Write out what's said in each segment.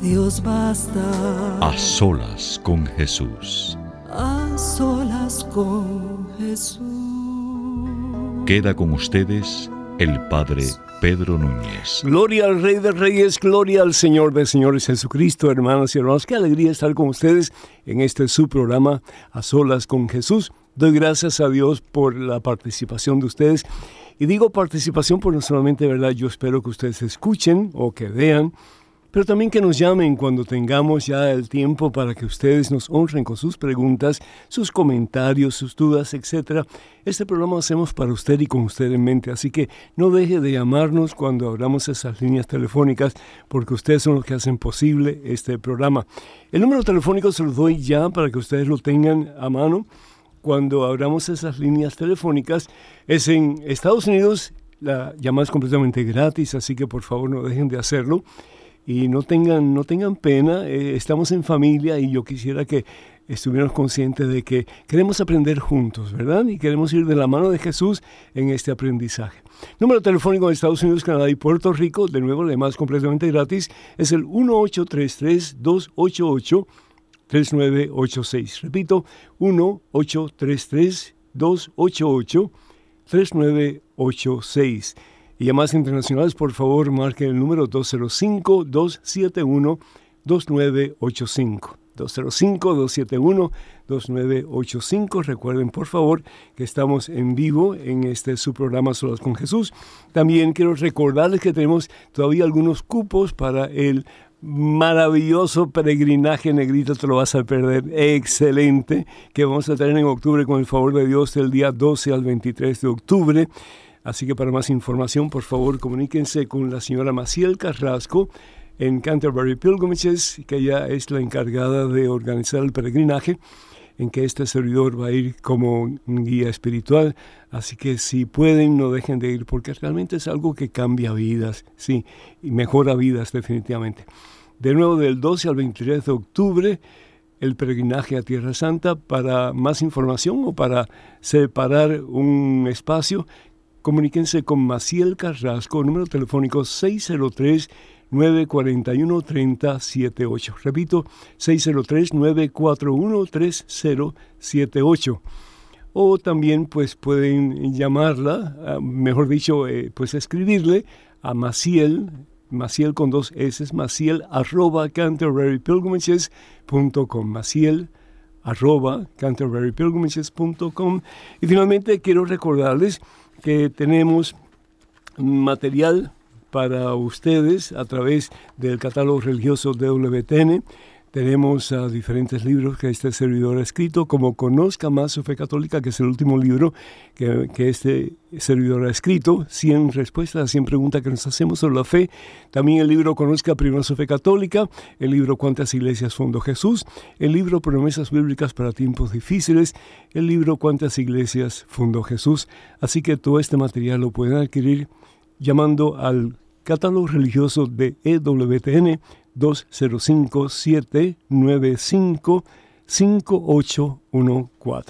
Dios basta. A solas con Jesús. A solas con Jesús. Queda con ustedes el Padre Pedro Núñez. Gloria al Rey de Reyes, gloria al Señor de Señores Jesucristo, hermanos y hermanos. Qué alegría estar con ustedes en este su programa A Solas con Jesús. Doy gracias a Dios por la participación de ustedes y digo participación por no solamente, ¿verdad? Yo espero que ustedes escuchen o que vean, pero también que nos llamen cuando tengamos ya el tiempo para que ustedes nos honren con sus preguntas, sus comentarios, sus dudas, etc. Este programa lo hacemos para usted y con usted en mente, así que no deje de llamarnos cuando abramos esas líneas telefónicas, porque ustedes son los que hacen posible este programa. El número telefónico se lo doy ya para que ustedes lo tengan a mano cuando abramos esas líneas telefónicas es en Estados Unidos, la llamada es completamente gratis, así que por favor no dejen de hacerlo y no tengan, no tengan pena, eh, estamos en familia y yo quisiera que estuviéramos conscientes de que queremos aprender juntos, ¿verdad? Y queremos ir de la mano de Jesús en este aprendizaje. Número telefónico de Estados Unidos, Canadá y Puerto Rico, de nuevo, además completamente gratis, es el 1833 288 3986. Repito, 1-833-288-3986. Y llamadas internacionales, por favor, marquen el número 205-271-2985. 205-271-2985. Recuerden, por favor, que estamos en vivo en este su programa Solas con Jesús. También quiero recordarles que tenemos todavía algunos cupos para el maravilloso peregrinaje negrito, te lo vas a perder, excelente, que vamos a tener en octubre con el favor de Dios del día 12 al 23 de octubre. Así que para más información, por favor, comuníquense con la señora Maciel Carrasco en Canterbury Pilgrimages, que ella es la encargada de organizar el peregrinaje en que este servidor va a ir como guía espiritual. Así que si pueden, no dejen de ir, porque realmente es algo que cambia vidas, sí, y mejora vidas definitivamente. De nuevo, del 12 al 23 de octubre, el peregrinaje a Tierra Santa. Para más información o para separar un espacio, comuníquense con Maciel Carrasco, número telefónico 603 941-3078. Repito, 603-941-3078. O también pues pueden llamarla, ah, mejor dicho, eh, pues escribirle a Maciel, Maciel con dos S, Maciel arroba canterburypilgrimages.com, Maciel arroba canterburypilgrimages.com. Y finalmente quiero recordarles que tenemos material para ustedes a través del catálogo religioso de WTN. Tenemos diferentes libros que este servidor ha escrito, como Conozca más su fe católica, que es el último libro que, que, este servidor ha escrito, 100 respuestas a 100 preguntas que nos hacemos sobre la fe. También el libro Conozca primero su fe católica, el libro Cuántas iglesias fundó Jesús, el libro Promesas bíblicas para tiempos difíciles, el libro Cuántas iglesias fundó Jesús. Así que todo este material lo pueden adquirir llamando al catálogo religioso de EWTN 205-795-5814.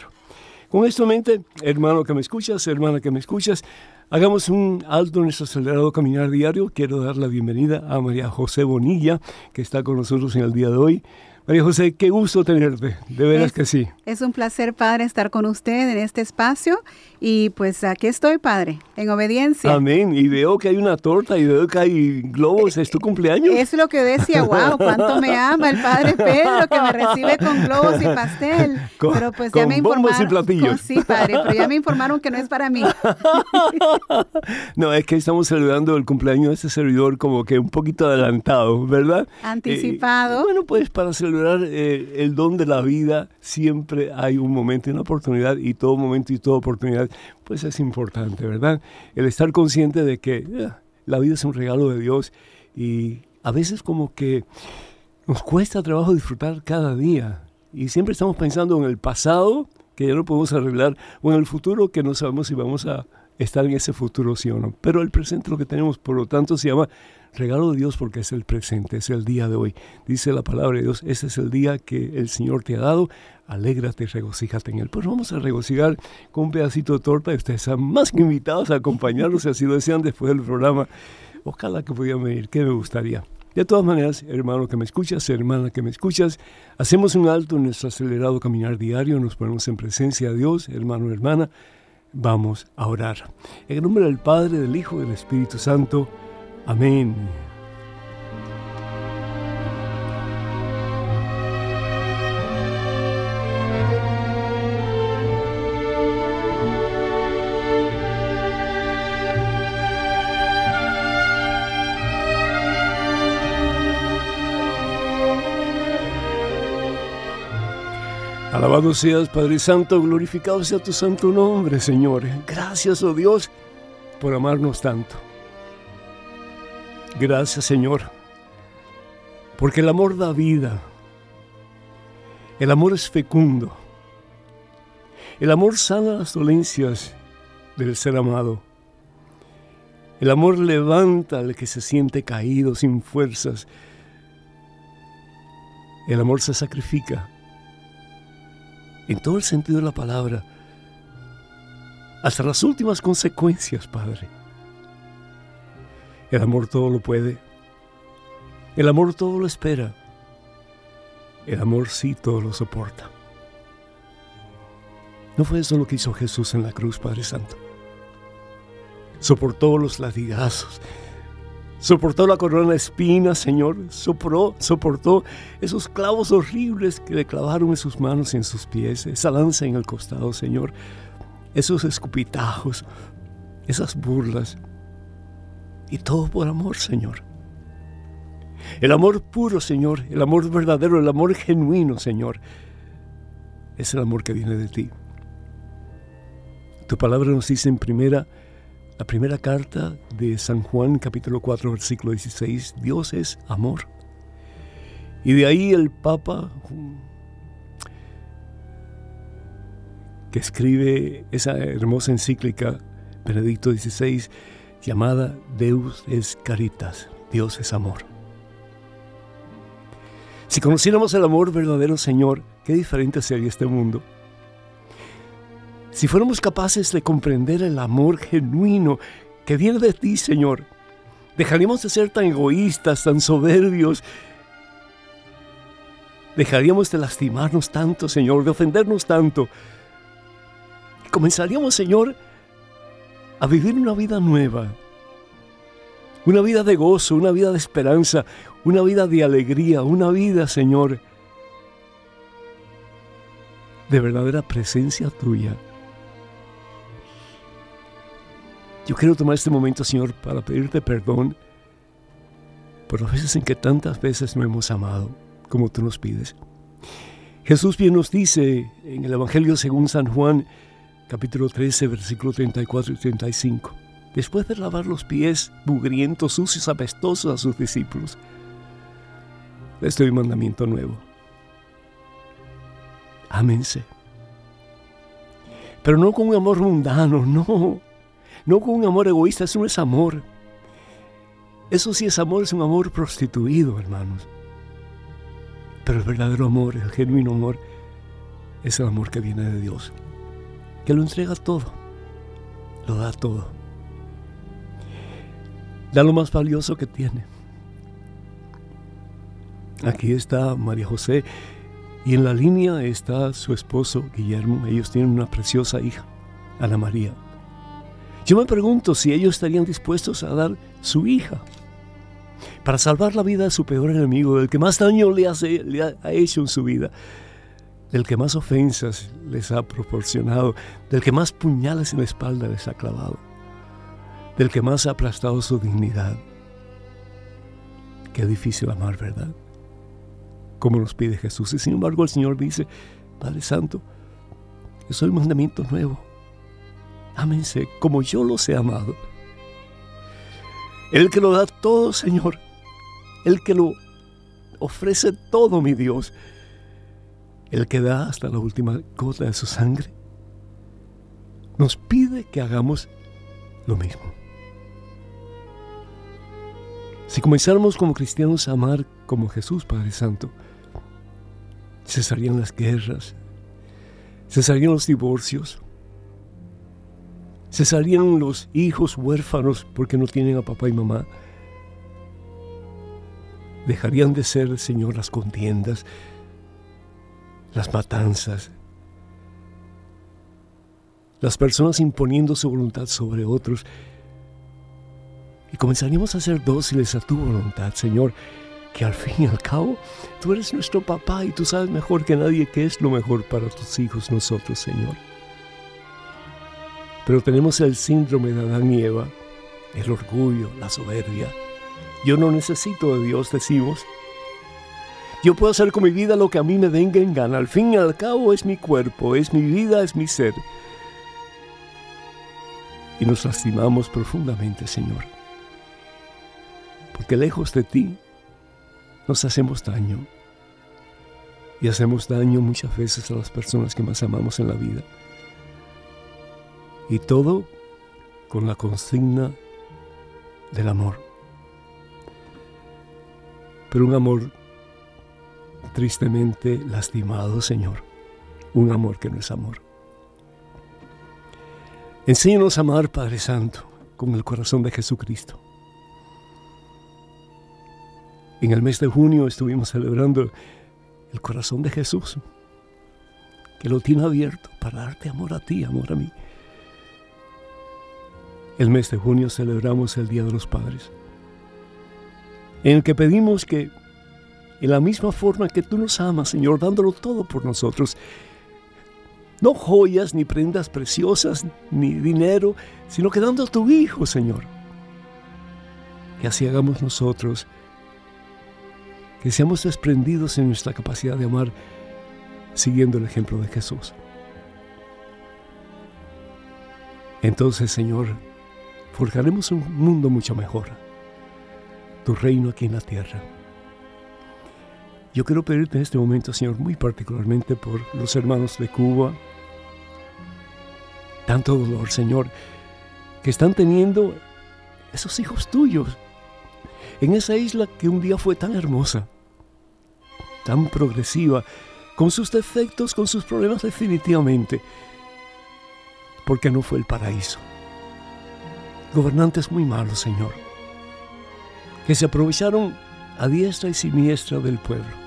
Con esto en mente, hermano que me escuchas, hermana que me escuchas, hagamos un alto en nuestro acelerado caminar diario. Quiero dar la bienvenida a María José Bonilla, que está con nosotros en el día de hoy. María José, qué gusto tenerte, de veras que sí. Es un placer, Padre, estar con usted en este espacio y pues aquí estoy, Padre, en obediencia. Amén, y veo que hay una torta y veo que hay globos, ¿es tu cumpleaños? Es lo que decía, wow, cuánto me ama el Padre Pedro que me recibe con globos y pastel. pero pues ya me informaron. y platillos. sí, Padre, pero ya me informaron que no es para mí. no, es que estamos celebrando el cumpleaños de este servidor como que un poquito adelantado, ¿verdad? Anticipado. Eh, bueno, pues para celebrar eh, el don de la vida, siempre hay un momento y una oportunidad, y todo momento y toda oportunidad, pues es importante, ¿verdad? El estar consciente de que eh, la vida es un regalo de Dios y a veces como que nos cuesta trabajo disfrutar cada día. Y siempre estamos pensando en el pasado, que ya no podemos arreglar, o en el futuro, que no sabemos si vamos a estar en ese futuro, sí o no. Pero el presente lo que tenemos, por lo tanto, se llama regalo de Dios porque es el presente, es el día de hoy. Dice la palabra de Dios, ese es el día que el Señor te ha dado, alégrate, regocíjate en él. Pues vamos a regocijar con un pedacito de torta y ustedes están más que invitados a acompañarnos si así lo desean después del programa. Ojalá que pudieran venir, que me gustaría. De todas maneras, hermano que me escuchas, hermana que me escuchas, hacemos un alto en nuestro acelerado caminar diario, nos ponemos en presencia de Dios, hermano, hermana, vamos a orar. En el nombre del Padre, del Hijo y del Espíritu Santo. Amén. Alabado seas, Padre Santo, glorificado sea tu santo nombre, Señor. Gracias, oh Dios, por amarnos tanto. Gracias, Señor, porque el amor da vida. El amor es fecundo. El amor sana las dolencias del ser amado. El amor levanta al que se siente caído, sin fuerzas. El amor se sacrifica en todo el sentido de la palabra, hasta las últimas consecuencias, Padre. El amor todo lo puede. El amor todo lo espera. El amor sí todo lo soporta. ¿No fue eso lo que hizo Jesús en la cruz, Padre Santo? Soportó los latigazos, soportó la corona de espinas, Señor, soportó, soportó esos clavos horribles que le clavaron en sus manos y en sus pies, esa lanza en el costado, Señor, esos escupitajos, esas burlas, y todo por amor, Señor. El amor puro, Señor, el amor verdadero, el amor genuino, Señor, es el amor que viene de ti. Tu palabra nos dice en primera la primera carta de San Juan, capítulo 4, versículo 16, Dios es amor. Y de ahí el Papa que escribe esa hermosa encíclica, Benedicto XVI, llamada Deus es Caritas, Dios es amor. Si conociéramos el amor verdadero, Señor, qué diferente sería este mundo. Si fuéramos capaces de comprender el amor genuino que viene de ti, Señor, dejaríamos de ser tan egoístas, tan soberbios. Dejaríamos de lastimarnos tanto, Señor, de ofendernos tanto. Comenzaríamos, Señor, a vivir una vida nueva. Una vida de gozo, una vida de esperanza, una vida de alegría, una vida, Señor, de verdadera presencia tuya. Yo quiero tomar este momento, Señor, para pedirte perdón por las veces en que tantas veces no hemos amado como tú nos pides. Jesús bien nos dice en el Evangelio según San Juan, capítulo 13, versículo 34 y 35, después de lavar los pies mugrientos, sucios, apestosos a sus discípulos, les doy un mandamiento nuevo. Ámense. Pero no con un amor mundano, no no con un amor egoísta, eso no es amor. Eso sí es amor, es un amor prostituido, hermanos. Pero el verdadero amor, el genuino amor, es el amor que viene de Dios, que lo entrega todo, lo da todo. Da lo más valioso que tiene. Aquí está María José y en la línea está su esposo Guillermo. Ellos tienen una preciosa hija, Ana María. Yo me pregunto si ellos estarían dispuestos a dar su hija para salvar la vida de su peor enemigo, del que más daño le, hace, le ha, hecho en su vida, del que más ofensas les ha proporcionado, del que más puñales en la espalda les ha clavado, del que más ha aplastado su dignidad. Qué difícil amar, ¿verdad? Como nos pide Jesús. Y sin embargo el Señor dice, Padre Santo, yo soy un mandamiento nuevo. Ámense como yo los he amado. El que lo da todo, Señor. El que lo ofrece todo, mi Dios. El que da hasta la última gota de su sangre. Nos pide que hagamos lo mismo. Si comenzáramos como cristianos a amar como Jesús, Padre Santo, cesarían las guerras, cesarían los divorcios, cesarían los hijos huérfanos porque no tienen a papá y mamá, dejarían de ser, Señor, las contiendas, las matanzas, las personas imponiendo su voluntad sobre otros, y comenzaríamos a ser dóciles a tu voluntad, Señor, que al fin y al cabo tú eres nuestro papá y tú sabes mejor que nadie qué es lo mejor para tus hijos nosotros, Señor. Pero tenemos el síndrome de Adán y Eva, el orgullo, la soberbia. Yo no necesito de Dios, decimos. Yo puedo hacer con mi vida lo que a mí me venga en gana. Al fin y al cabo es mi cuerpo, es mi vida, es mi ser. Y nos lastimamos profundamente, Señor. Porque lejos de ti nos hacemos daño. Y hacemos daño muchas veces a las personas que más amamos en la vida. Y todo con la consigna del amor. Pero un amor tristemente lastimado, Señor. Un amor que no es amor. Enséñanos a amar, Padre Santo, con el corazón de Jesucristo. En el mes de junio estuvimos celebrando el corazón de Jesús, que lo tiene abierto para darte amor a ti, amor a mí. El mes de junio celebramos el Día de los Padres, en el que pedimos que, en la misma forma que tú nos amas, Señor, dándolo todo por nosotros, no joyas, ni prendas preciosas, ni dinero, sino que dando a tu Hijo, Señor. Que así hagamos nosotros que seamos desprendidos en nuestra capacidad de amar siguiendo el ejemplo de Jesús. Entonces, Señor, forjaremos un mundo mucho mejor, tu reino aquí en la tierra. Yo quiero pedirte en este momento, Señor, muy particularmente por los hermanos de Cuba, tanto dolor, Señor, que están teniendo esos hijos tuyos en esa isla que un día fue tan hermosa, tan progresiva, con sus defectos, con sus problemas definitivamente, porque no fue el paraíso. Gobernantes muy malos, Señor, que se aprovecharon a diestra y siniestra del pueblo.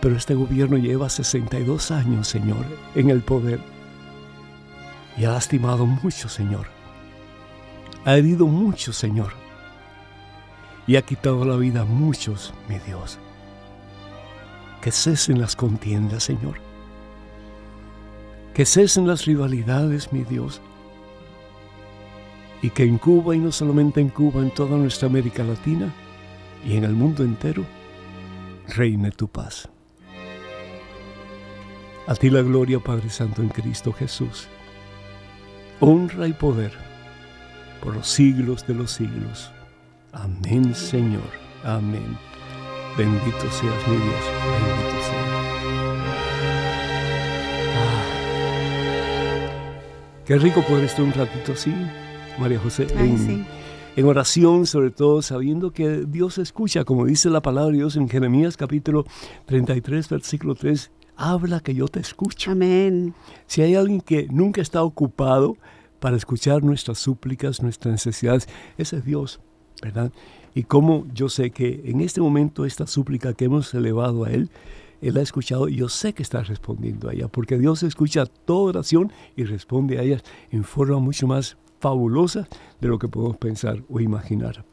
Pero este gobierno lleva 62 años, Señor, en el poder y ha lastimado mucho, Señor ha herido mucho, Señor, y ha quitado la vida a muchos, mi Dios. Que cesen las contiendas, Señor. Que cesen las rivalidades, mi Dios. Y que en Cuba, y no solamente en Cuba, en toda nuestra América Latina y en el mundo entero, reine tu paz. A ti la gloria, Padre Santo, en Cristo Jesús. Honra y poder por los siglos de los siglos. Amén, Señor. Amén. Bendito seas mi Dios. Bendito Qué rico poder estar un ratito así, María José, en, en, oración, sobre todo sabiendo que Dios escucha, como dice la palabra de Dios en Jeremías capítulo 33, versículo 3, habla que yo te escucho. Amén. Si hay alguien que nunca está ocupado, para escuchar nuestras súplicas, nuestras necesidades. Ese es Dios. ¿verdad? Y cómo yo sé que en este momento esta súplica que hemos elevado a Él, Él ha escuchado y yo sé que está respondiendo a ella, porque Dios escucha toda oración y responde a ella en forma mucho más fabulosa de lo que podemos pensar o imaginar.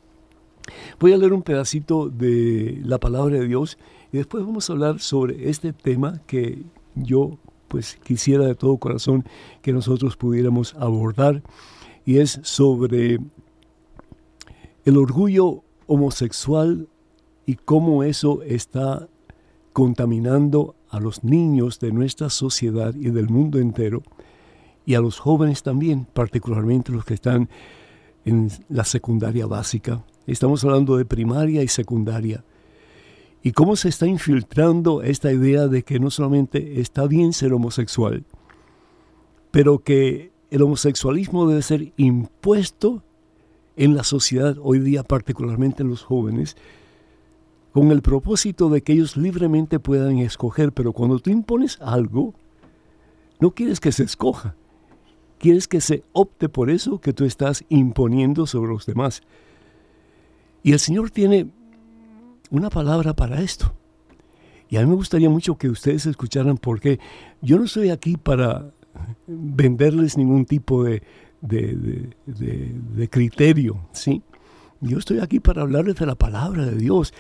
Voy a leer un pedacito de la palabra de Dios y después vamos a hablar sobre este tema que yo pues quisiera de todo corazón que nosotros pudiéramos abordar y es sobre el orgullo homosexual y cómo eso está contaminando a los niños de nuestra sociedad y del mundo entero y a los jóvenes también, particularmente los que están en la secundaria básica. Estamos hablando de primaria y secundaria. Y cómo se está infiltrando esta idea de que no solamente está bien ser homosexual, pero que el homosexualismo debe ser impuesto en la sociedad hoy día, particularmente en los jóvenes, con el propósito de que ellos libremente puedan escoger, pero cuando tú impones algo, no quieres que se escoja, quieres que se opte por eso que tú estás imponiendo sobre los demás. Y el Señor tiene una palabra para esto. Y a mí me gustaría mucho que ustedes escucharan porque yo no estoy aquí para venderles ningún tipo de, de, criterio, ¿sí? Yo estoy aquí para hablarles de la palabra de Dios.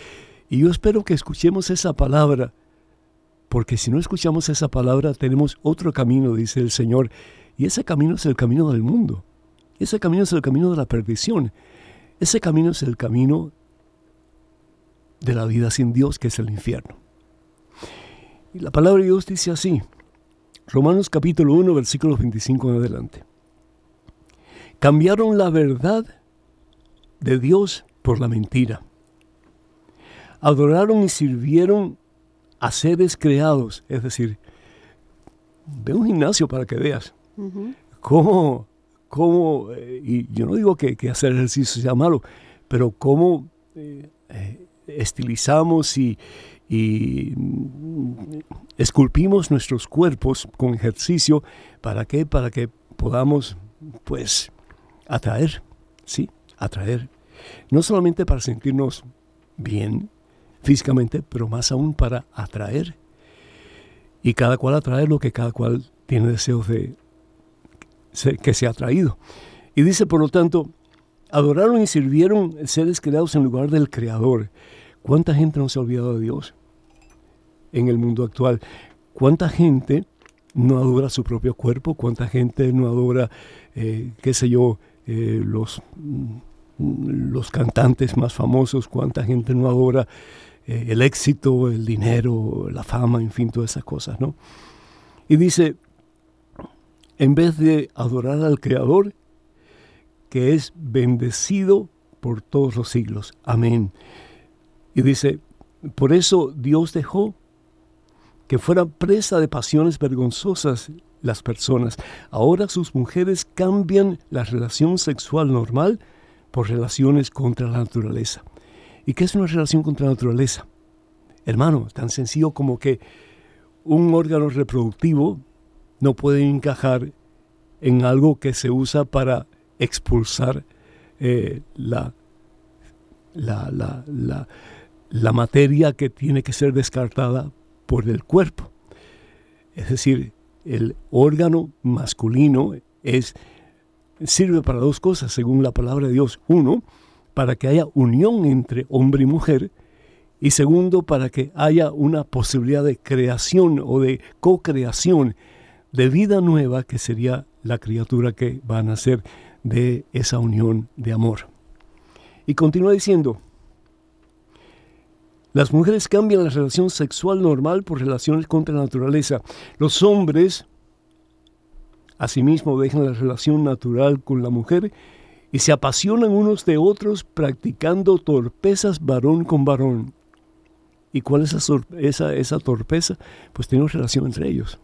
Y yo espero que escuchemos esa palabra, porque si no escuchamos esa palabra tenemos otro camino, dice el Señor. Y ese camino es el camino del mundo. Ese camino es el camino de la perdición. Ese camino es el camino de la vida sin Dios, que es el infierno. Y la palabra de Dios dice así, Romanos capítulo 1, versículos 25 en adelante. Cambiaron la verdad de Dios por la mentira. Adoraron y sirvieron a seres creados, es decir, ve un gimnasio para que veas cómo, cómo eh, y yo no digo que, hacer ejercicio sea malo, pero cómo eh, eh, estilizamos y, y esculpimos nuestros cuerpos con ejercicio, ¿para qué? Para que podamos, pues, atraer, ¿sí? Atraer. No solamente para sentirnos bien físicamente, pero más aún para atraer. Y cada cual atrae lo que cada cual tiene deseos de que sea atraído. Y dice, por lo tanto, adoraron y sirvieron seres creados en lugar del Creador. ¿Cuánta gente no se ha olvidado de Dios en el mundo actual? ¿Cuánta gente no adora su propio cuerpo? ¿Cuánta gente no adora, eh, qué sé yo, eh, los, mm, los cantantes más famosos, cuánta gente no adora eh, el éxito, el dinero, la fama, en fin, todas esas cosas, ¿no? Y dice, en vez de adorar al Creador, que es bendecido por todos los siglos. Amén. Y dice, por eso Dios dejó que fueran presa de pasiones vergonzosas las personas. Ahora sus mujeres cambian la relación sexual normal por relaciones contra la naturaleza. ¿Y qué es una relación contra la naturaleza? Hermano, tan sencillo como que un órgano reproductivo no puede encajar en algo que se usa para expulsar eh, la, la, la, la materia que tiene que ser descartada por el cuerpo. Es decir, el órgano masculino es, sirve para dos cosas, según la palabra de Dios. Uno, para que haya unión entre hombre y mujer. Y segundo, para que haya una posibilidad de creación o de co-creación de vida nueva, que sería la criatura que va a nacer de esa unión de amor. Y continúa diciendo, las mujeres cambian la relación sexual normal por relaciones contra la naturaleza. Los hombres, asimismo, dejan la relación natural con la mujer y se apasionan unos de otros practicando torpezas varón con varón. ¿Y cuál es esa, torpeza? Pues tienen relación entre ellos.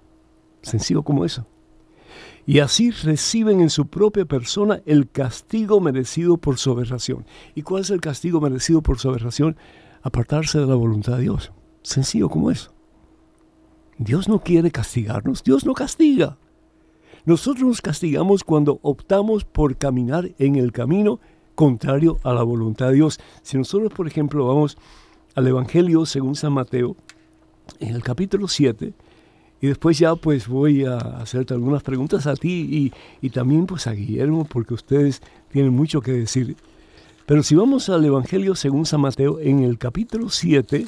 Sencillo como eso. Y así reciben en su propia persona el castigo merecido por su aberración. ¿Y cuál es el castigo merecido por su aberración? apartarse de la voluntad de Dios. Sencillo como eso. Dios no quiere castigarnos, Dios no castiga. Nosotros nos castigamos cuando optamos por caminar en el camino contrario a la voluntad de Dios. Si nosotros, por ejemplo, vamos al Evangelio según San Mateo, en el capítulo 7, y después ya pues voy a hacerte algunas preguntas a ti y, y, también pues a Guillermo, porque ustedes tienen mucho que decir. Pero si vamos al Evangelio según San Mateo, en el capítulo 7,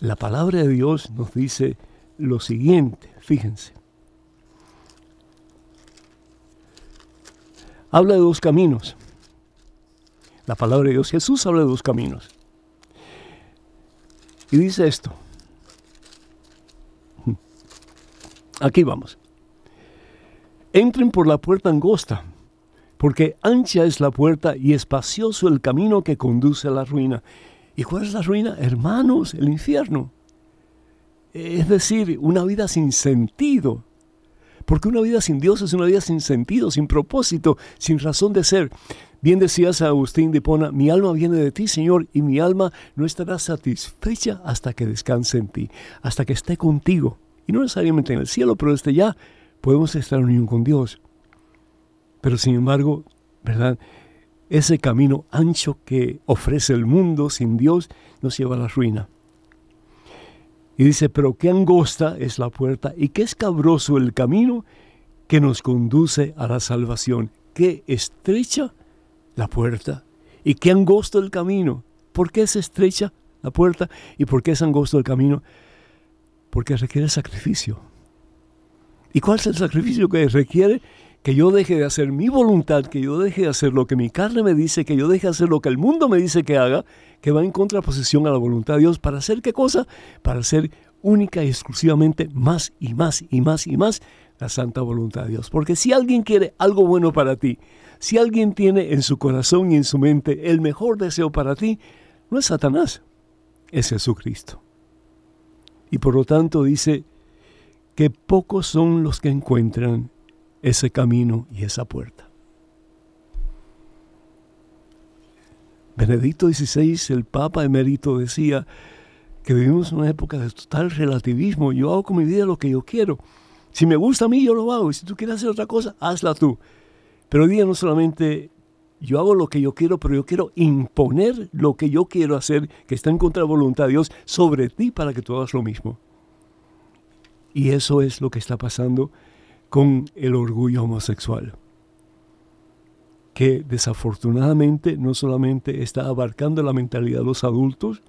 la palabra de Dios nos dice lo siguiente, fíjense. Habla de dos caminos. La palabra de Dios, Jesús habla de dos caminos. Y dice esto. Aquí vamos. Entren por la puerta angosta, porque ancha es la puerta y espacioso el camino que conduce a la ruina. ¿Y cuál es la ruina? Hermanos, el infierno. Es decir, una vida sin sentido. Porque una vida sin Dios es una vida sin sentido, sin propósito, sin razón de ser. Bien decías a Agustín de Hipona, mi alma viene de ti, Señor, y mi alma no estará satisfecha hasta que descanse en ti, hasta que esté contigo. Y no necesariamente en el cielo, pero desde ya podemos estar en unión con Dios. Pero sin embargo, ¿verdad? Ese camino ancho que ofrece el mundo sin Dios nos lleva a la ruina. Y dice, pero qué angosta es la puerta y qué escabroso el camino que nos conduce a la salvación. Qué estrecha la puerta y qué angosto el camino. ¿Por qué es estrecha la puerta y por qué es angosto el camino? Porque requiere sacrificio. ¿Y cuál es el sacrificio que requiere? Que yo deje de hacer mi voluntad, que yo deje de hacer lo que mi carne me dice, que yo deje de hacer lo que el mundo me dice que haga, que va en contraposición a la voluntad de Dios, para hacer qué cosa? Para hacer única y exclusivamente más y más y más y más la santa voluntad de Dios. Porque si alguien quiere algo bueno para ti, si alguien tiene en su corazón y en su mente el mejor deseo para ti, no es Satanás, es Jesucristo. Y por lo tanto dice que pocos son los que encuentran ese camino y esa puerta. Benedicto XVI, el Papa emérito, decía que vivimos en una época de total relativismo. Yo hago con mi vida lo que yo quiero. Si me gusta a mí, yo lo hago. Y si tú quieres hacer otra cosa, hazla tú. Pero hoy día no solamente yo hago lo que yo quiero, pero yo quiero imponer lo que yo quiero hacer, que está en contra de la voluntad de Dios, sobre ti para que tú hagas lo mismo. Y eso es lo que está pasando con el orgullo homosexual, que desafortunadamente no solamente está abarcando la mentalidad de los adultos,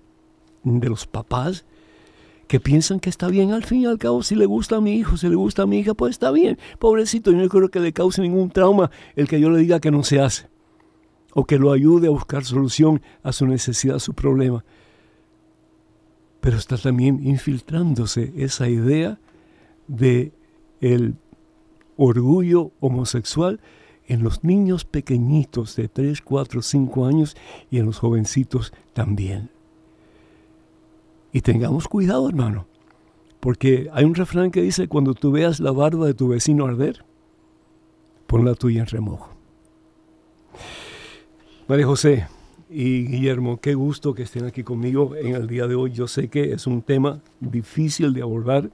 de los papás, que piensan que está bien, al fin y al cabo, si le gusta a mi hijo, si le gusta a mi hija, pues está bien. Pobrecito, yo no creo que le cause ningún trauma el que yo le diga que no se hace, o que lo ayude a buscar solución a su necesidad, a su problema. Pero está también infiltrándose esa idea de el orgullo homosexual en los niños pequeñitos de 3, 4, 5 años y en los jovencitos también. Y tengamos cuidado, hermano, porque hay un refrán que dice, cuando tú veas la barba de tu vecino arder, pon la tuya en remojo. María José y Guillermo, qué gusto que estén aquí conmigo en el día de hoy. Yo sé que es un tema difícil de abordar,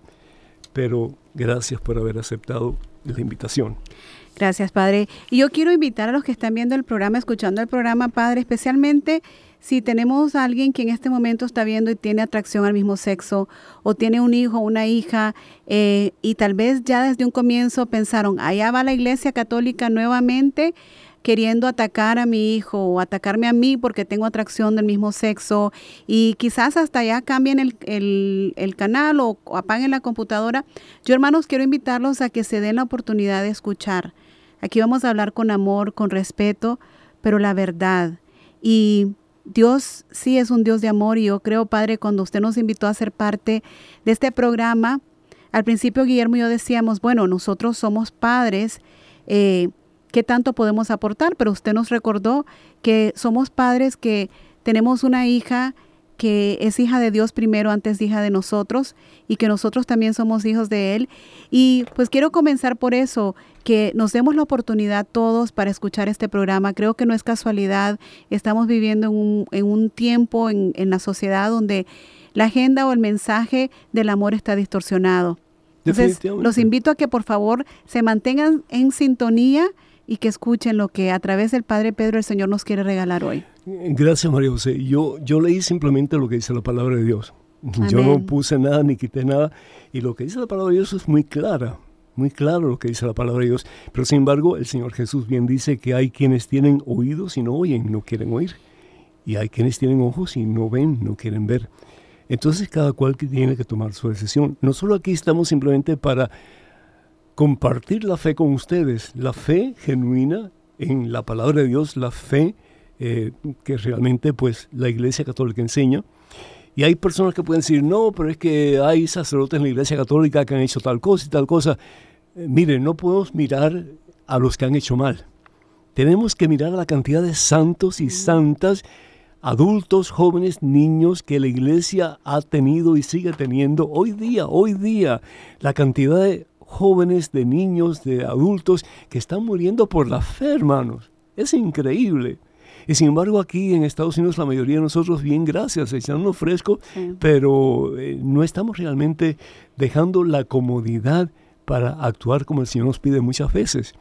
pero gracias por haber aceptado la invitación. Gracias, Padre. Y yo quiero invitar a los que están viendo el programa, escuchando el programa, Padre, especialmente si tenemos a alguien que en este momento está viendo y tiene atracción al mismo sexo, o tiene un hijo una hija, eh, y tal vez ya desde un comienzo pensaron, allá va la iglesia católica nuevamente queriendo atacar a mi hijo o atacarme a mí porque tengo atracción del mismo sexo y quizás hasta ya cambien el, canal o, apaguen la computadora. Yo hermanos quiero invitarlos a que se den la oportunidad de escuchar. Aquí vamos a hablar con amor, con respeto, pero la verdad. Y Dios sí es un Dios de amor y yo creo, Padre, cuando usted nos invitó a ser parte de este programa, al principio Guillermo y yo decíamos, bueno, nosotros somos padres. Eh, qué tanto podemos aportar, pero usted nos recordó que somos padres que tenemos una hija que es hija de Dios primero antes de hija de nosotros y que nosotros también somos hijos de Él. Y pues quiero comenzar por eso, que nos demos la oportunidad todos para escuchar este programa. Creo que no es casualidad, estamos viviendo en un, tiempo en, en la sociedad donde la agenda o el mensaje del amor está distorsionado. Entonces, los invito a que por favor se mantengan en sintonía y que escuchen lo que a través del Padre Pedro el Señor nos quiere regalar hoy. Gracias, María José. Yo, yo leí simplemente lo que dice la palabra de Dios. Yo no puse nada ni quité nada. Y lo que dice la palabra de Dios es muy clara, muy claro lo que dice la palabra de Dios. Pero sin embargo, el Señor Jesús bien dice que hay quienes tienen oídos y no oyen, no quieren oír. Y hay quienes tienen ojos y no ven, no quieren ver. Entonces cada cual tiene que tomar su decisión. No solo aquí estamos simplemente para compartir la fe con ustedes, la fe genuina en la palabra de Dios, la fe eh, que realmente pues la Iglesia Católica enseña. Y hay personas que pueden decir, no, pero es que hay sacerdotes en la Iglesia Católica que han hecho tal cosa y tal cosa. Eh, miren, no podemos mirar a los que han hecho mal. Tenemos que mirar a la cantidad de santos y santas adultos, jóvenes, niños que la iglesia ha tenido y sigue teniendo hoy día, hoy día, la cantidad de jóvenes, de niños, de adultos que están muriendo por la fe, hermanos. Es increíble. Y sin embargo aquí en Estados Unidos la mayoría de nosotros, bien gracias, echando fresco, pero eh, no estamos realmente dejando la comodidad para actuar como el Señor nos pide muchas veces.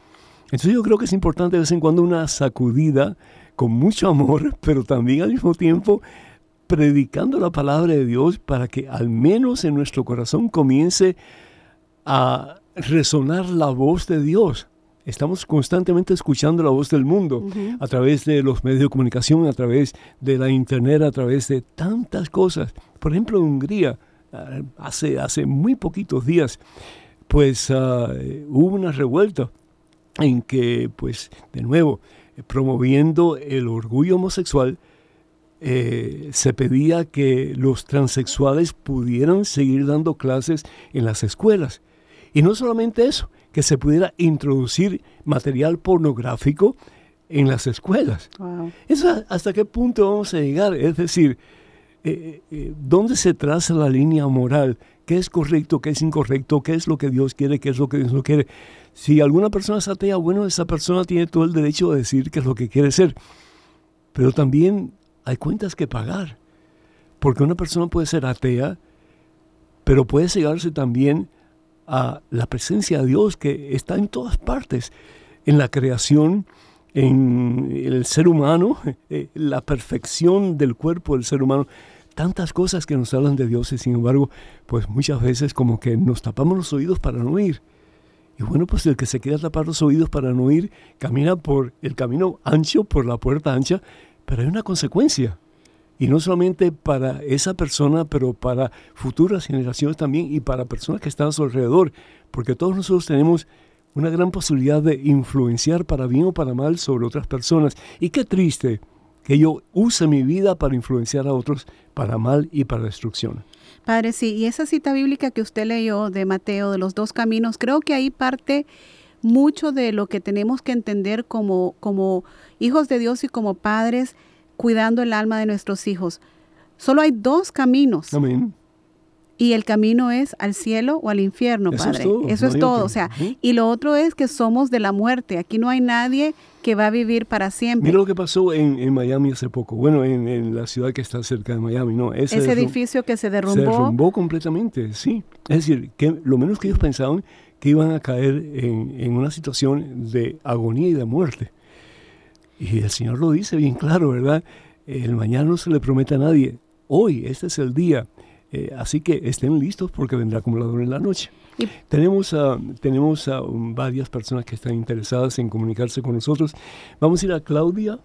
Entonces yo creo que es importante de vez en cuando una sacudida con mucho amor, pero también al mismo tiempo predicando la palabra de Dios para que al menos en nuestro corazón comience a resonar la voz de Dios. Estamos constantemente escuchando la voz del mundo a través de los medios de comunicación, a través de la internet, a través de tantas cosas. Por ejemplo, en Hungría, ah, hace, hace muy poquitos días, pues ah, hubo una revuelta en que, pues, de nuevo, promoviendo el orgullo homosexual, eh, se pedía que los transexuales pudieran seguir dando clases en las escuelas. Y no solamente eso, que se pudiera introducir material pornográfico en las escuelas. Eso, ¿Hasta qué punto vamos a llegar? Es decir, eh, eh, ¿dónde se traza la línea moral? ¿Qué es correcto, qué es incorrecto? ¿Qué es lo que Dios quiere, qué es lo que Dios no quiere? Si alguna persona es atea, bueno, esa persona tiene todo el derecho de decir qué es lo que quiere ser. Pero también hay cuentas que pagar. Porque una persona puede ser atea, pero puede llegarse también a la presencia de Dios que está en todas partes, en la creación, en el ser humano, eh, la perfección del cuerpo del ser humano, tantas cosas que nos hablan de Dios y sin embargo, pues muchas veces como que nos tapamos los oídos para no oír. Y bueno, pues el que se quiera tapar los oídos para no ir, camina por el camino ancho, por la puerta ancha, pero hay una consecuencia. Y no solamente para esa persona, pero para futuras generaciones también y para personas que están a su alrededor, porque todos nosotros tenemos una gran posibilidad de influenciar para bien o para mal sobre otras personas. Y qué triste que yo use mi vida para influenciar a otros para mal y para destrucción. Padre, sí, y esa cita bíblica que usted leyó de Mateo, de los dos caminos, creo que ahí parte mucho de lo que tenemos que entender como, como hijos de Dios y como padres, cuidando el alma de nuestros hijos. Solo hay dos caminos. Amén. Y el camino es al cielo o al infierno, Padre. Eso es todo. O sea, y lo otro es que somos de la muerte. Aquí no hay nadie que va a vivir para siempre. Mira lo que pasó en, Miami hace poco. Bueno, en, la ciudad que está cerca de Miami, ¿no? Ese, edificio que se derrumbó. Se derrumbó completamente, sí. Es decir, que lo menos que ellos pensaban que iban a caer en, en una situación de agonía y de muerte. Y el Señor lo dice bien claro, ¿verdad? El mañana no se le promete a nadie. Hoy, este es el día eh, así que estén listos porque vendrá como ladrón en la noche. tenemos a, tenemos a varias personas que están interesadas en comunicarse con nosotros. Vamos a ir a Claudia.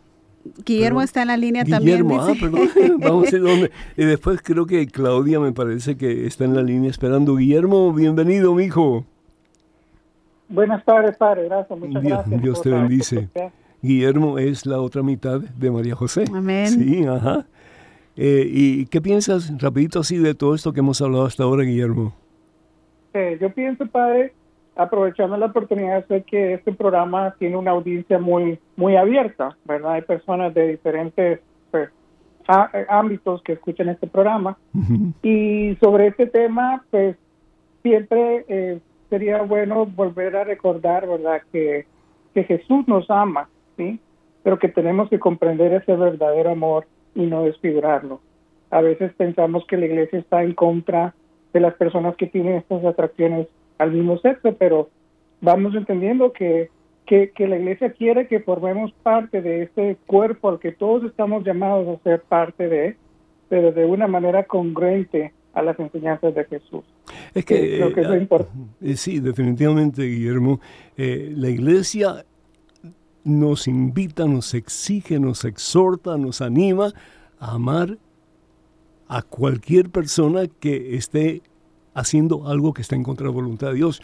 Guillermo está en la línea Guillermo, también. Ah, perdón. Vamos a ir donde. Y después creo que Claudia me parece que está en la línea esperando. Guillermo, bienvenido, mi hijo. Buenas tardes, padre. Gracias, muchas Dios, gracias. Dios te bendice. Guillermo es la otra mitad de María José. Amén. Sí, ajá. Eh, ¿Y qué piensas, rapidito así, de todo esto que hemos hablado hasta ahora, Guillermo? Eh, yo pienso, padre, aprovechando la oportunidad, sé que este programa tiene una audiencia muy, muy abierta, ¿verdad? Hay personas de diferentes pues, ámbitos que escuchan este programa. Y sobre este tema, pues siempre eh, sería bueno volver a recordar, ¿verdad? Que, que Jesús nos ama, ¿sí? Pero que tenemos que comprender ese verdadero amor y no desfigurarlo. A veces pensamos que la iglesia está en contra de las personas que tienen estas atracciones al mismo sexo, pero vamos entendiendo que, que, que la iglesia quiere que formemos parte de este cuerpo al que todos estamos llamados a ser parte de, pero de una manera congruente a las enseñanzas de Jesús. Es que, Creo que eh, importante. eh, sí, definitivamente, Guillermo, eh, la iglesia nos invita, nos exige, nos exhorta, nos anima a amar a cualquier persona que esté haciendo algo que está en contra de la voluntad de Dios.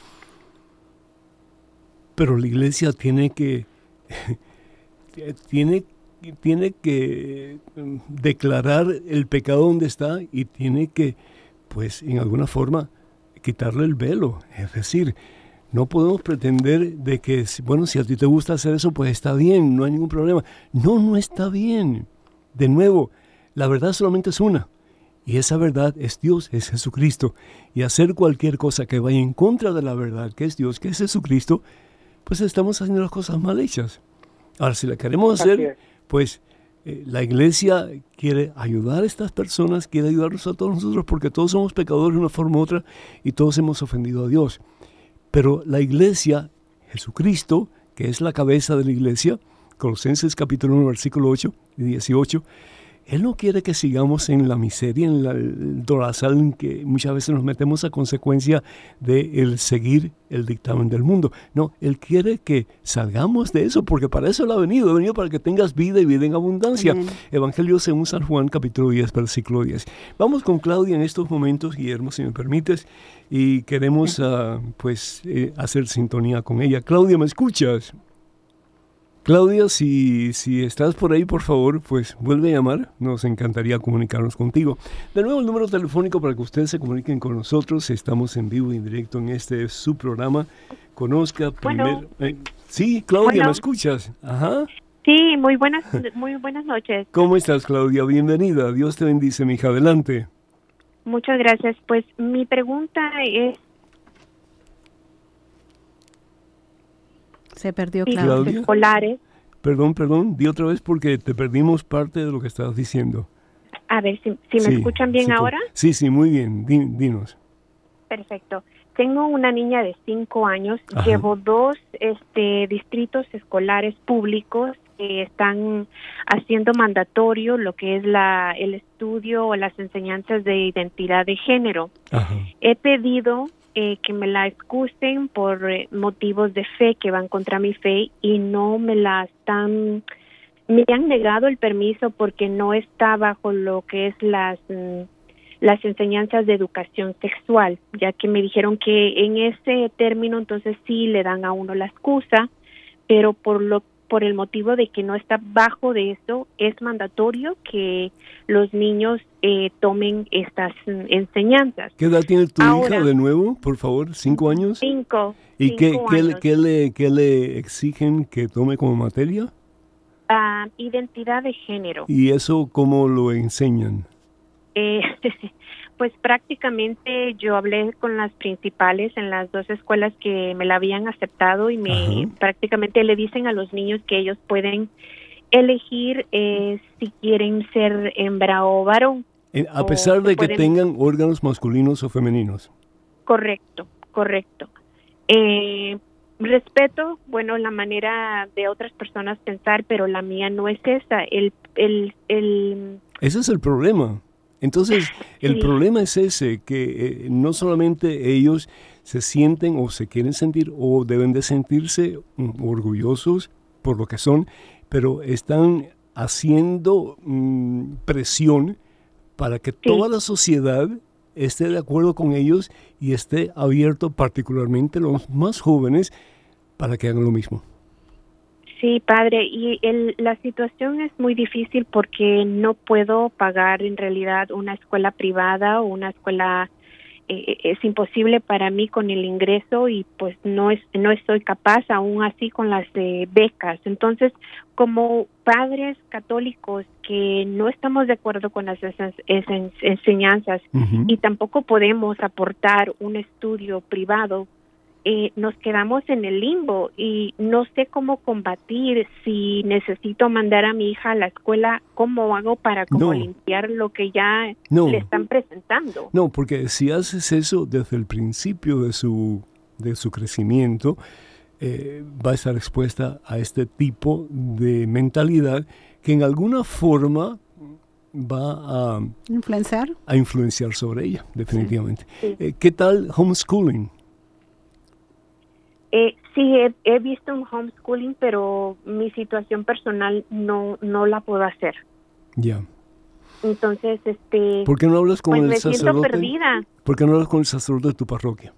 Pero la iglesia tiene que tiene, tiene que mm, declarar el pecado donde está y tiene que, pues, en alguna forma, quitarle el velo. Es decir, no podemos pretender de que, bueno, si a ti te gusta hacer eso, pues está bien, no hay ningún problema. No, no está bien. De nuevo, la verdad solamente es una. Y esa verdad es Dios, es Jesucristo. Y hacer cualquier cosa que vaya en contra de la verdad, que es Dios, que es Jesucristo, pues estamos haciendo las cosas mal hechas. Ahora, si la queremos hacer, es. pues eh, la iglesia quiere ayudar a estas personas, quiere ayudarnos a todos nosotros, porque todos somos pecadores de una forma u otra y todos hemos ofendido a Dios. Pero la iglesia, Jesucristo, que es la cabeza de la iglesia, Colosenses capítulo 1, versículo 8 y 18, Él no quiere que sigamos en la miseria, en la, el dorazal en que muchas veces nos metemos a consecuencia de el seguir el dictamen del mundo. No, Él quiere que salgamos de eso, porque para eso Él ha venido, ha venido para que tengas vida y vida en abundancia. Evangelio según San Juan, capítulo 10, versículo 10. Vamos con Claudia en estos momentos, Guillermo, si me permites, y queremos ah, pues eh, hacer sintonía con ella. Claudia, ¿me escuchas? Claudia, si, si estás por ahí, por favor, pues vuelve a llamar. Nos encantaría comunicarnos contigo. De nuevo, el número telefónico para que ustedes se comuniquen con nosotros. Estamos en vivo y en directo en este su programa. Conozca primero. eh, sí, Claudia, Bueno. ¿me escuchas? Ajá. Sí, muy buenas, muy buenas noches. ¿Cómo estás, Claudia? Bienvenida. Dios te bendice, mi hija. Adelante. Muchas gracias. Pues mi pregunta es Se perdió Claudia. escolares, Perdón, perdón. Di otra vez porque te perdimos parte de lo que estabas diciendo. a ver si, si me Sí, escuchan bien sí, ahora. Sí, sí, muy bien. Di- dinos. Perfecto. Tengo una niña de cinco años. Ajá. Llevo dos este, distritos escolares públicos que están haciendo mandatorio lo que es la, el estudio o las enseñanzas de identidad de género. Ajá. He pedido eh, que me la excusen por eh, motivos de fe que van contra mi fe y no me la están, me han negado el permiso porque no está bajo lo que es las mm, las enseñanzas de educación sexual, ya que me dijeron que en ese término entonces sí le dan a uno la excusa, pero por lo por el motivo de que no está bajo de eso, es mandatorio que los niños eh, tomen estas mm, enseñanzas. ¿Qué edad tiene tu Ahora. hija de nuevo, por favor? ¿Cinco años? Cinco. ¿Y qué, cinco qué, le- años. qué le, qué le exigen que tome como materia? Ah, identidad de género. ¿Y eso cómo lo enseñan? Eh, pues prácticamente yo hablé con las principales en las dos escuelas que me la habían aceptado y me Ajá. prácticamente le dicen a los niños que ellos pueden elegir eh, si quieren ser hembra o varón. A pesar de que pueden- tengan órganos masculinos o femeninos. Correcto, correcto. Eh, respeto, bueno, la manera de otras personas pensar, pero la mía no es esa. El, el, el, Ese es el problema. Entonces, el Sí. problema es ese, que eh, no solamente ellos se sienten o se quieren sentir o deben de sentirse mm, orgullosos por lo que son, pero están haciendo mm, presión para que toda la sociedad esté de acuerdo con ellos y esté abierto particularmente los más jóvenes para que hagan lo mismo. Sí, padre, y el, la situación es muy difícil porque no puedo pagar en realidad una escuela privada o una escuela eh, es imposible para mí con el ingreso y pues no es no estoy capaz aún así con las eh, becas. Entonces, como padres católicos que no estamos de acuerdo con las esas- esas enseñanzas y tampoco podemos aportar un estudio privado, eh, nos quedamos en el limbo y no sé cómo combatir si necesito mandar a mi hija a la escuela, cómo hago para como No. limpiar lo que ya No. le están presentando. No, porque si haces eso desde el principio de su, de su crecimiento, eh, va a estar expuesta a este tipo de mentalidad que en alguna forma va a influenciar, a influenciar sobre ella, definitivamente. Eh, ¿Qué tal homeschooling? Eh, sí, he, visto un homeschooling, pero mi situación personal no, no la puedo hacer. Ya. Entonces, este... ¿Por qué no hablas con pues el me sacerdote? Perdida. ¿Por qué no hablas con el sacerdote de tu parroquia?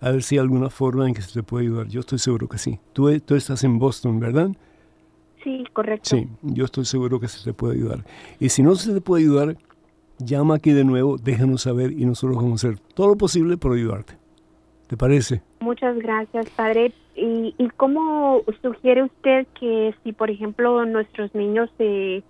A ver si hay alguna forma en que se te puede ayudar. Yo estoy seguro que sí. Tú, tú estás en Boston, ¿verdad? Sí, correcto. Sí, yo estoy seguro que se te puede ayudar. Y si no se te puede ayudar, llama aquí de nuevo, déjanos saber y nosotros vamos a hacer todo lo posible por ayudarte. ¿Te parece? Muchas gracias, padre. ¿Y, y cómo sugiere usted que si, por ejemplo, nuestros niños eh,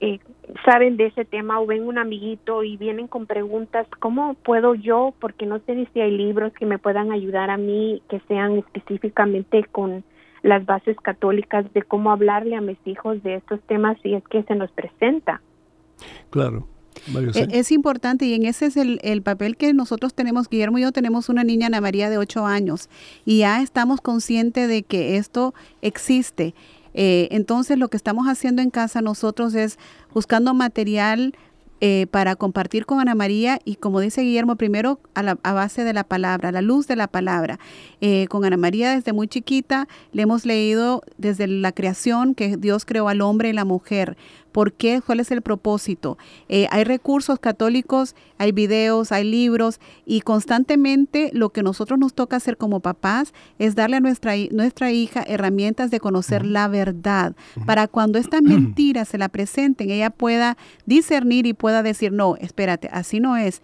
eh, saben de ese tema o ven un amiguito y vienen con preguntas, ¿cómo puedo yo? Porque no sé si hay libros que me puedan ayudar a mí que sean específicamente con las bases católicas de cómo hablarle a mis hijos de estos temas si es que se nos presenta. Claro. E, es, importante y en ese es el, el, papel que nosotros tenemos, Guillermo y yo tenemos una niña Ana María de 8 años y ya estamos conscientes de que esto existe. Eh, entonces lo que estamos haciendo en casa nosotros es buscando material eh, para compartir con Ana María y como dice Guillermo, primero a, la, base de la palabra, a la luz de la palabra. Eh, con Ana María desde muy chiquita le hemos leído desde la creación que Dios creó al hombre y la mujer. ¿Por qué? ¿Cuál es el propósito? Eh, hay recursos católicos, hay videos, hay libros y constantemente lo que nosotros nos toca hacer como papás es darle a nuestra, nuestra hija herramientas de conocer la verdad para cuando estas mentiras se la presenten, ella pueda discernir y pueda decir, no, espérate, así no es.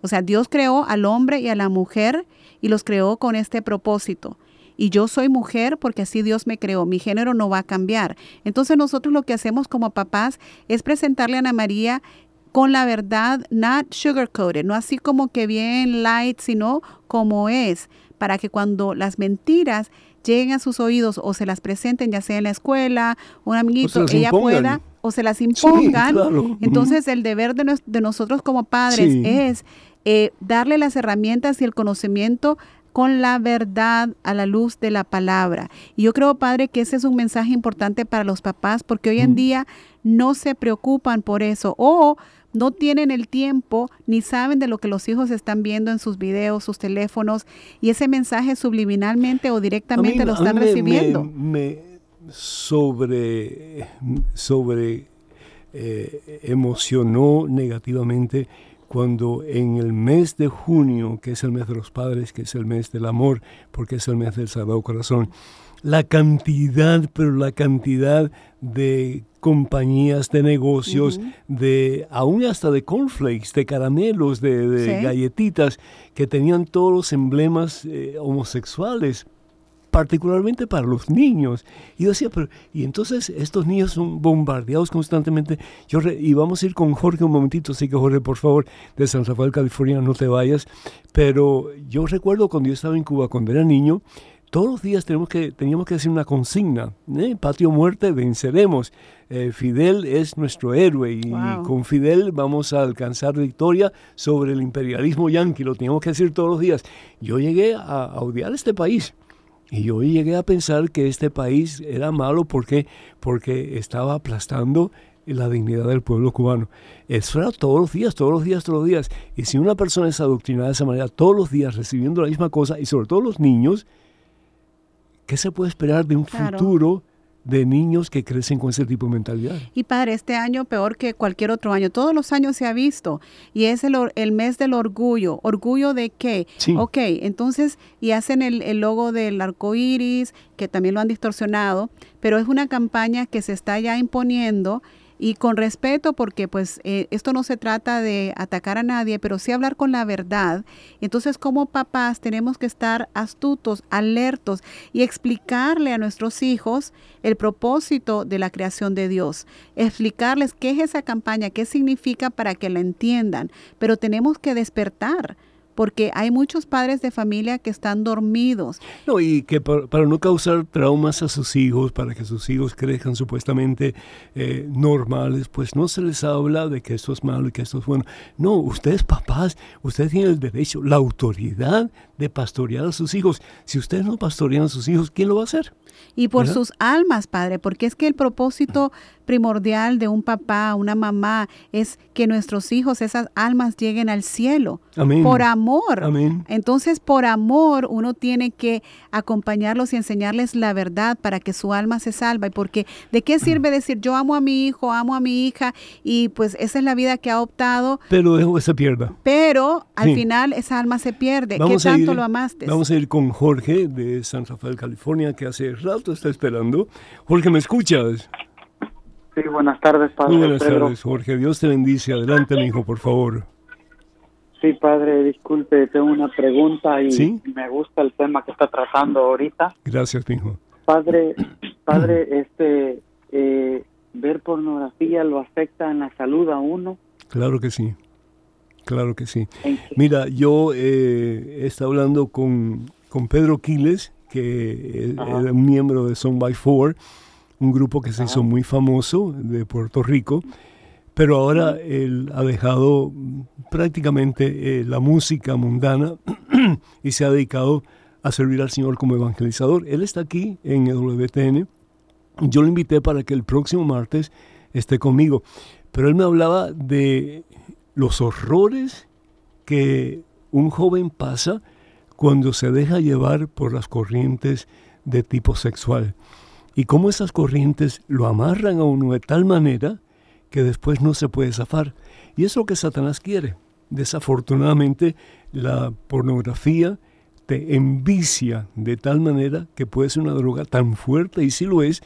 O sea, Dios creó al hombre y a la mujer y los creó con este propósito y yo soy mujer porque así Dios me creó, mi género no va a cambiar. Entonces nosotros lo que hacemos como papás es presentarle a Ana María con la verdad, not sugar-coated, no así como que bien light, sino como es, para que cuando las mentiras lleguen a sus oídos o se las presenten, ya sea en la escuela, un amiguito, ella pueda o se las impongan. Entonces el deber de, de, nosotros como padres es eh, darle las herramientas y el conocimiento con la verdad a la luz de la palabra. Y yo creo, Padre, que ese es un mensaje importante para los papás porque hoy en día no se preocupan por eso o no tienen el tiempo ni saben de lo que los hijos están viendo en sus videos, sus teléfonos y ese mensaje subliminalmente o directamente lo están recibiendo. Me, sobre, sobre eh, emocionó negativamente cuando en el mes de junio, que es el mes de los padres, que es el mes del amor, porque es el mes del Sagrado Corazón, la cantidad, pero la cantidad de compañías, de negocios, de aún hasta de cornflakes, de caramelos, de, galletitas, que tenían todos los emblemas eh, homosexuales particularmente para los niños. Y yo decía, pero, y entonces estos niños son bombardeados constantemente. Yo y vamos a ir con Jorge un momentito, así que Jorge, por favor, de San Rafael, California, no te vayas. Pero yo recuerdo cuando yo estaba en Cuba, cuando era niño, todos los días tenemos que, teníamos que hacer una consigna, ¿eh? patio muerte, venceremos. Eh, Fidel es nuestro héroe y con Fidel vamos a alcanzar victoria sobre el imperialismo yanqui, lo teníamos que decir todos los días. Yo llegué a, a odiar este país y yo llegué a pensar que este país era malo porque, porque estaba aplastando la dignidad del pueblo cubano. Eso era todos los días, todos los días, todos los días. Y si una persona es adoctrinada de esa manera, todos los días recibiendo la misma cosa, y sobre todo los niños, ¿qué se puede esperar de un futuro de niños que crecen con ese tipo de mentalidad. Y padre, este año peor que cualquier otro año. Todos los años se ha visto. Y es el, el mes del orgullo. ¿Orgullo de qué? Sí. Ok, entonces, y hacen el, el logo del arco iris, que también lo han distorsionado, pero es una campaña que se está ya imponiendo y con respeto porque pues eh, esto no se trata de atacar a nadie, pero sí hablar con la verdad. Entonces como papás tenemos que estar astutos, alertos y explicarle a nuestros hijos el propósito de la creación de Dios, explicarles qué es esa campaña, qué significa para que la entiendan, pero tenemos que despertar porque hay muchos padres de familia que están dormidos. No, y que para, no causar traumas a sus hijos, para que sus hijos crezcan supuestamente eh, normales, pues no se les habla de que esto es malo y que esto es bueno. No, ustedes papás, ustedes tienen el derecho, la autoridad de pastorear a sus hijos. Si ustedes no pastorean a sus hijos, ¿quién lo va a hacer? Y por sus almas, Padre, porque es que el propósito primordial de un papá, una mamá, es que nuestros hijos, esas almas lleguen al cielo. Amén. Por amor. Amén. Entonces, por amor, uno tiene que acompañarlos y enseñarles la verdad para que su alma se salva. Y porque, ¿de qué sirve decir yo amo a mi hijo, amo a mi hija? Y pues esa es la vida que ha optado. Pero dejo que se pierda. Pero al final esa alma se pierde. ¿Qué tanto lo amaste? Vamos a ir con Jorge de San Rafael, California, que hace rato está esperando. Jorge, ¿me escuchas? Sí, buenas tardes, Padre. Muy buenas tardes, Jorge. Dios te bendice. Adelante, mi hijo, por favor. Sí, Padre, disculpe, tengo una pregunta y me gusta el tema que está tratando ahorita. Gracias, mi hijo. Padre, padre, este, eh, ver pornografía lo afecta en la salud a uno. Claro que sí. Claro que sí. Mira, yo eh, he estado hablando con, con Pedro Quiles, que es un miembro de Song by Four, un grupo que se hizo muy famoso de Puerto Rico, pero ahora él ha dejado prácticamente eh, la música mundana y se ha dedicado a servir al Señor como evangelizador. Él está aquí en el WTN. Yo lo invité para que el próximo martes esté conmigo, pero él me hablaba de los horrores que un joven pasa cuando se deja llevar por las corrientes de tipo sexual y cómo esas corrientes lo amarran a uno de tal manera que después no se puede zafar. Y es lo que Satanás quiere. Desafortunadamente, la pornografía te envicia de tal manera que puede ser una droga tan fuerte, y sí lo es,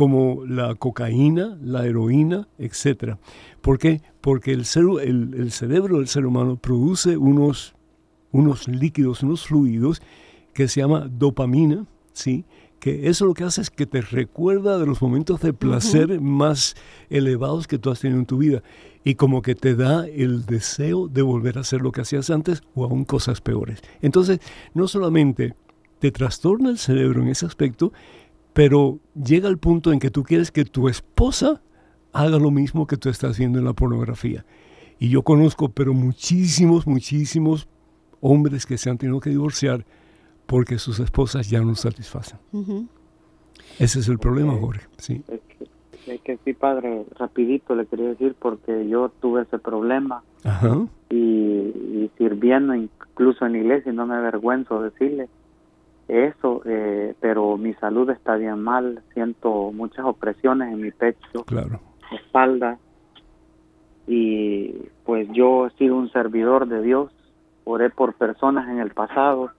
como la cocaína, la heroína, etc. ¿Por qué? Porque el, el, cerebro del ser humano produce unos, unos líquidos, unos fluidos que se llama dopamina, ¿sí? que eso lo que hace es que te recuerda de los momentos de placer más elevados que tú has tenido en tu vida y como que te da el deseo de volver a hacer lo que hacías antes o aún cosas peores. Entonces, no solamente te trastorna el cerebro en ese aspecto, pero llega al punto en que tú quieres que tu esposa haga lo mismo que tú estás viendo en la pornografía. Y yo conozco, pero muchísimos, muchísimos hombres que se han tenido que divorciar porque sus esposas ya no satisfacen. Ese es el problema, Jorge. Sí. Es que, sí, padre, rapidito le quería decir porque yo tuve ese problema Y, sirviendo incluso en iglesia, y no me avergüenzo decirle eso, eh, pero mi salud está bien mal, siento muchas opresiones en mi pecho, claro. espalda, y pues yo he sido un servidor de Dios, oré por personas en el pasado,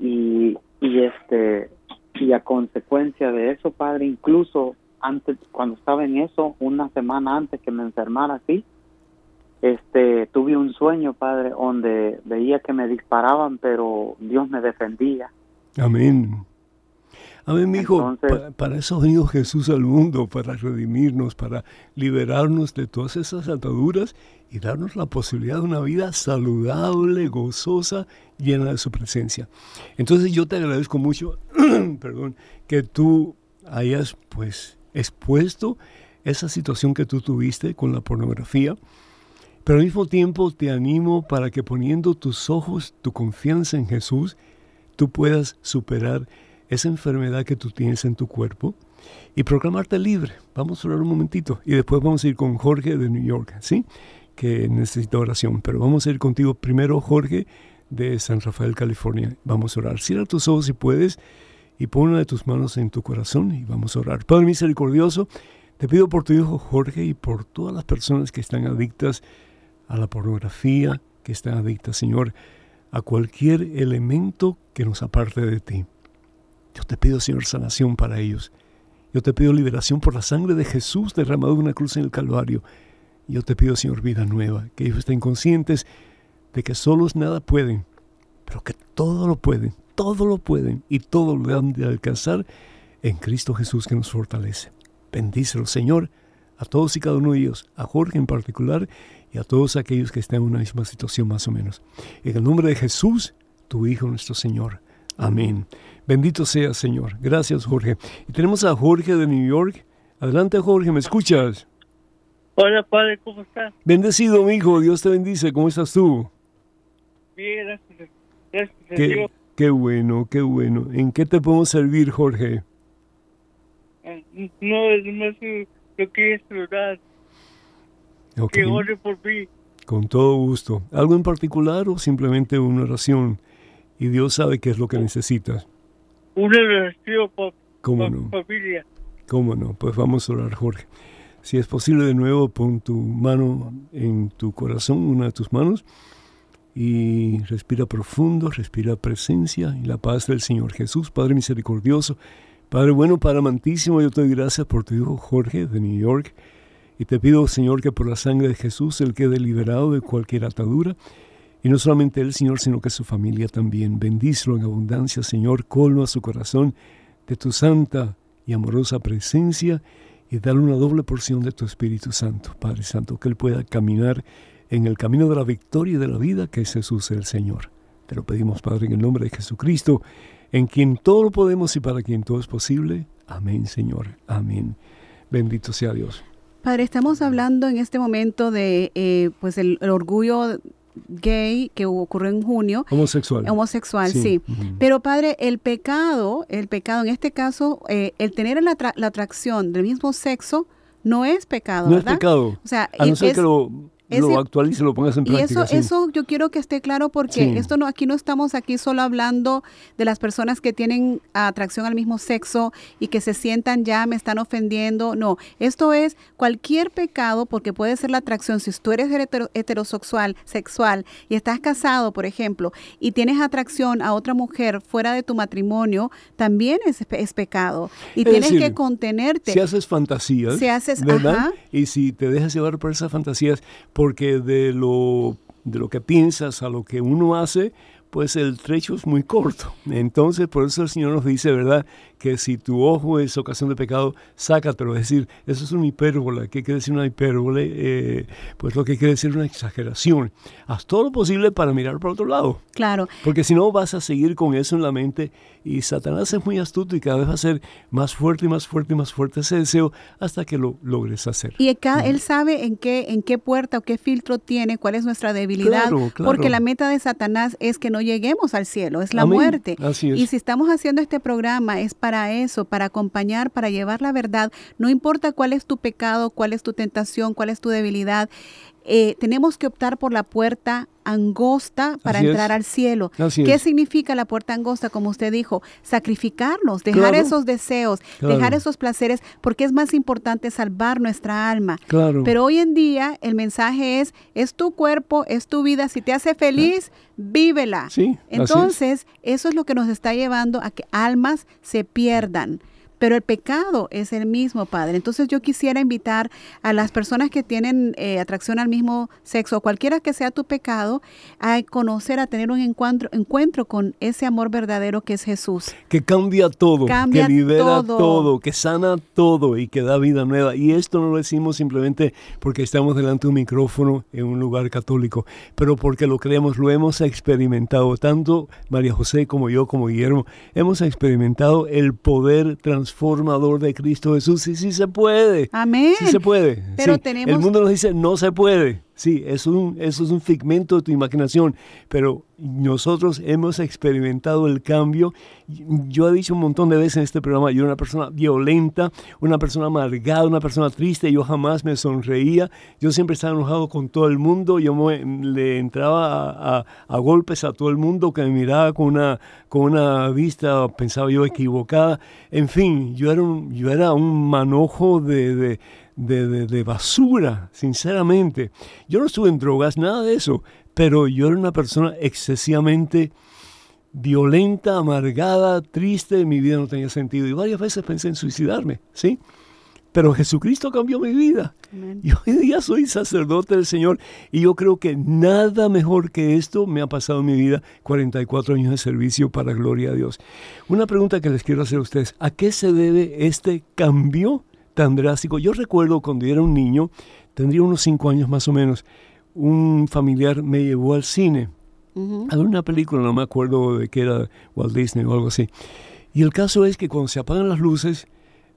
y, y este y a consecuencia de eso padre incluso antes cuando estaba en eso una semana antes que me enfermara así este tuve un sueño padre donde veía que me disparaban pero Dios me defendía amén Amén, mi hijo. para eso ha venido Jesús al mundo, para redimirnos, para liberarnos de todas esas ataduras y darnos la posibilidad de una vida saludable, gozosa, llena de su presencia. Entonces yo te agradezco mucho, perdón, que tú hayas pues expuesto esa situación que tú tuviste con la pornografía, pero al mismo tiempo te animo para que poniendo tus ojos, tu confianza en Jesús, tú puedas superar esa enfermedad que tú tienes en tu cuerpo y proclamarte libre. Vamos a orar un momentito y después vamos a ir con Jorge de New York, ¿sí? Que necesita oración. Pero vamos a ir contigo primero, Jorge, de San Rafael, California. Vamos a orar. Cierra tus ojos si puedes y pon una de tus manos en tu corazón y vamos a orar. Padre misericordioso, te pido por tu hijo Jorge y por todas las personas que están adictas a la pornografía, que están adictas, Señor, a cualquier elemento que nos aparte de ti. Yo te pido, Señor, sanación para ellos. Yo te pido liberación por la sangre de Jesús derramado en una cruz en el Calvario. Yo te pido, Señor, vida nueva, que ellos estén conscientes de que solos nada pueden, pero que todo lo pueden, todo lo pueden y todo lo han de alcanzar en Cristo Jesús que nos fortalece. Bendícelo, Señor, a todos y cada uno de ellos, a Jorge en particular y a todos aquellos que estén en una misma situación más o menos. En el nombre de Jesús, tu Hijo nuestro Señor. Amén. Bendito sea, Señor. Gracias, Jorge. Y tenemos a Jorge de New York. Adelante, Jorge, ¿me escuchas? Hola, padre, ¿cómo estás? Bendecido, mi hijo. Dios te bendice. ¿Cómo estás tú? Bien, gracias. Gracias Qué, Dios. qué bueno, qué bueno. ¿En qué te podemos servir, Jorge? Eh, No, es más que lo que es orar. Ok, Que ore por mí. Con todo gusto. ¿Algo en particular o simplemente una oración? Y Dios sabe qué es lo que necesitas. Una oración por ¿Cómo no? familia. ¿Cómo no? Pues vamos a orar, Jorge. Si es posible, de nuevo, pon tu mano en tu corazón, una de tus manos, y respira profundo, respira presencia y la paz del Señor Jesús, Padre misericordioso, Padre bueno, Padre amantísimo, yo te doy gracias por tu hijo Jorge de New York, y te pido, Señor, que por la sangre de Jesús él quede liberado de cualquier atadura, y no solamente él, Señor, sino que su familia también. Bendícelo en abundancia, Señor, colma su corazón de tu santa y amorosa presencia y dale una doble porción de tu Espíritu Santo, Padre Santo, que Él pueda caminar en el camino de la victoria y de la vida que es Jesús el Señor. Te lo pedimos, Padre, en el nombre de Jesucristo, en quien todo lo podemos y para quien todo es posible. Amén, Señor. Amén. Bendito sea Dios. Padre, estamos hablando en este momento de eh, pues el, el orgullo gay que ocurrió en junio, Homosexual. homosexual, sí. Pero Padre, el pecado, el pecado en este caso, eh, el tener la, la atracción del mismo sexo no es pecado, no es pecado. O sea, A no es- ser que lo, lo actualices y lo pongas en Y práctica. eso, sí. eso yo quiero que esté claro porque Sí. esto no, aquí no estamos aquí solo hablando de las personas que tienen atracción al mismo sexo y que se sientan ya me están ofendiendo. No, esto es cualquier pecado porque puede ser la atracción. Si tú eres hetero- heterosexual, sexual y estás casado, por ejemplo, y tienes atracción a otra mujer fuera de tu matrimonio, también es, es pecado. Y Es tienes decir, que contenerte. Si haces fantasías, Si haces- ¿verdad? ajá. Y si te dejas llevar por esas fantasías, porque de lo, de lo que piensas a lo que uno hace, pues el trecho es muy corto. Entonces, por eso el Señor nos dice, ¿verdad? Que si tu ojo es ocasión de pecado, sácatelo. Es decir, eso es una hipérbole. ¿Qué quiere decir una hipérbole? Eh, pues lo que quiere decir una exageración. Haz todo lo posible para mirar para otro lado. Claro. Porque si no vas a seguir con eso en la mente y Satanás es muy astuto y cada vez va a ser más fuerte y más fuerte y más fuerte ese deseo hasta que lo logres hacer. Y cada- él sabe en qué, en qué puerta o qué filtro tiene, cuál es nuestra debilidad, Claro, claro. porque la meta de Satanás es que no lleguemos al cielo, es la Amén. muerte. Así es. Y si estamos haciendo este programa es para eso, para acompañar, para llevar la verdad, no importa cuál es tu pecado, cuál es tu tentación, cuál es tu debilidad, eh, tenemos que optar por la puerta angosta para Así es. entrar al cielo. Así ¿Qué es. significa la puerta angosta? Como usted dijo, sacrificarnos, dejar Claro. esos deseos, Claro. dejar esos placeres, porque es más importante salvar nuestra alma. Claro. Pero hoy en día el mensaje es, es tu cuerpo, es tu vida, si te hace feliz, vívela. Sí, así es. Entonces, eso es lo que nos está llevando a que almas se pierdan. Pero el pecado es el mismo, Padre. Entonces yo quisiera invitar a las personas que tienen eh, atracción al mismo sexo, cualquiera que sea tu pecado, a conocer, a tener un encuentro, encuentro con ese amor verdadero que es Jesús. que cambia todo, Cambia que libera todo. todo. que sana todo y que da vida nueva. Y esto no lo decimos simplemente porque estamos delante de un micrófono en un lugar católico, pero porque lo creemos, lo hemos experimentado. Tanto María José como yo, como Guillermo, hemos experimentado el poder transformador de Cristo Jesús. Y sí se puede. Amén. Sí se puede. Pero sí. tenemos- El mundo nos dice no se puede. Sí, eso es un figmento de tu imaginación, pero nosotros hemos experimentado el cambio. Yo he dicho un montón de veces en este programa, yo era una persona violenta, una persona amargada, una persona triste, yo jamás me sonreía, yo siempre estaba enojado con todo el mundo, yo me- le entraba a, golpes a todo el mundo que me miraba con una, con una vista, pensaba yo, equivocada. En fin, yo era un, yo era un manojo de, de, de- de basura, sinceramente. Yo no estuve en drogas, nada de eso, pero yo era una persona excesivamente violenta, amargada, triste, mi vida no tenía sentido y varias veces pensé en suicidarme, ¿sí? Pero Jesucristo cambió mi vida. Amén. Y hoy día soy sacerdote del Señor y yo creo que nada mejor que esto me ha pasado en mi vida, 44 años de servicio para gloria a Dios. Una pregunta que les quiero hacer a ustedes, ¿a qué se debe este cambio tan drástico? Yo recuerdo cuando yo era un niño, tendría unos 5 años más o menos, un familiar me llevó al cine Ujú. a ver una película, no me acuerdo de qué era Walt Disney o algo así. Y el caso es que cuando se apagan las luces,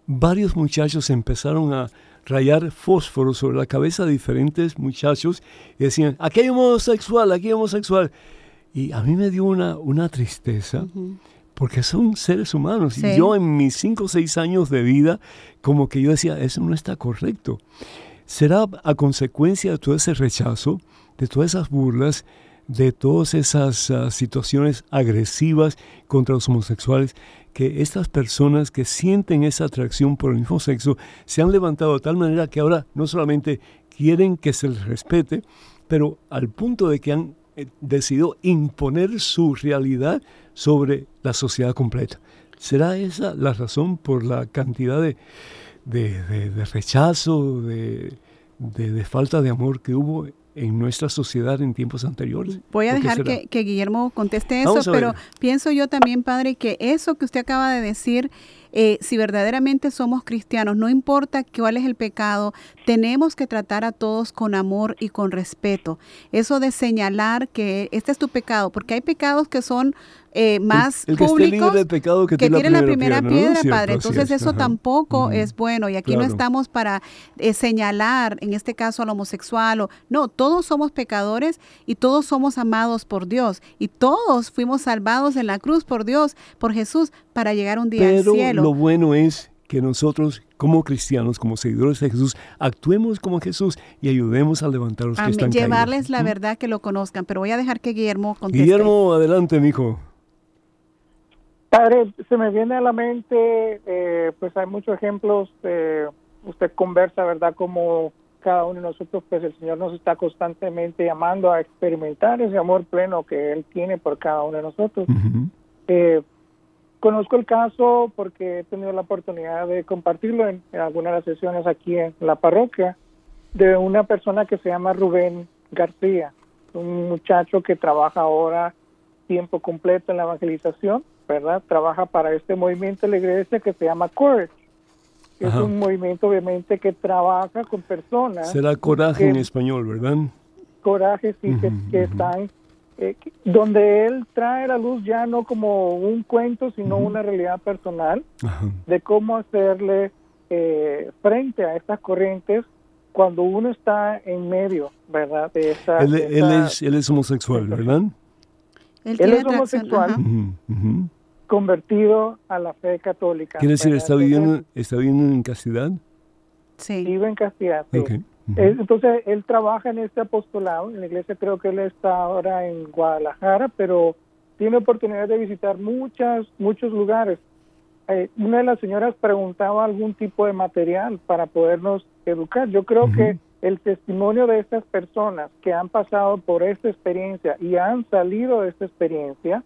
varios muchachos empezaron a rayar fósforo sobre la cabeza de diferentes muchachos y decían, aquí hay homosexual, aquí hay homosexual. Y a mí me dio una, una tristeza. Porque son seres humanos. Y yo en mis cinco o seis años de vida, como que yo decía, eso no está correcto. ¿Será a consecuencia de todo ese rechazo, de todas esas burlas, de todas esas ah, situaciones agresivas contra los homosexuales, que estas personas que sienten esa atracción por el mismo sexo se han levantado de tal manera que ahora no solamente quieren que se les respete, pero al punto de que han eh, decidido imponer su realidad sobre la sociedad completa. ¿Será esa la razón por la cantidad de, de, rechazo, de, de, falta de amor que hubo en nuestra sociedad en tiempos anteriores. Voy a dejar que, Guillermo conteste eso, pero pienso yo también, padre, que eso que usted acaba de decir, eh, si verdaderamente somos cristianos, no importa cuál es el pecado, tenemos que tratar a todos con amor y con respeto. Eso de señalar que este es tu pecado, porque hay pecados que son eh, más el, públicos pecado que, tiene la primera, piedra, padre. Entonces eso tampoco es bueno y aquí no estamos para eh, señalar, en este caso al homosexual o no, todos somos pecadores y todos somos amados por Dios y todos fuimos salvados en la cruz por Dios, por Jesús para llegar un día al cielo. Lo bueno es que nosotros como cristianos, como seguidores de Jesús, actuemos como Jesús y ayudemos a levantar a los que están Llevarles la verdad que lo conozcan, pero voy a dejar que Guillermo conteste. Guillermo, adelante, mijo. Padre, se me viene a la mente, eh, pues hay muchos ejemplos, usted conversa, ¿verdad? Como cada uno de nosotros, pues el Señor nos está constantemente llamando a experimentar ese amor pleno que Él tiene por cada uno de nosotros. Eh, conozco el caso porque he tenido la oportunidad de compartirlo en, algunas de las sesiones aquí en la parroquia, de una persona que se llama Rubén García, un muchacho que trabaja ahora tiempo completo en la evangelización ¿verdad? Trabaja para este movimiento de la iglesia que se llama Courage. Es un movimiento obviamente que trabaja con personas. Será coraje en español, ¿verdad? Coraje, sí, que, están, eh, donde él trae la luz ya no como un cuento, sino una realidad personal de cómo hacerle eh, frente a estas corrientes cuando uno está en medio, ¿verdad? De esa, él, es, él es homosexual, ¿verdad? Él, es homosexual convertido a la fe católica. ¿Quiere decir, está viviendo, está viviendo en castidad? Sí. Vive en castidad, sí. Entonces, él trabaja en este apostolado, en la iglesia creo que él está ahora en Guadalajara, pero tiene oportunidad de visitar muchas, muchos lugares. Eh, una de las señoras preguntaba algún tipo de material para podernos educar. Yo creo que el testimonio de estas personas que han pasado por esta experiencia y han salido de esta experiencia,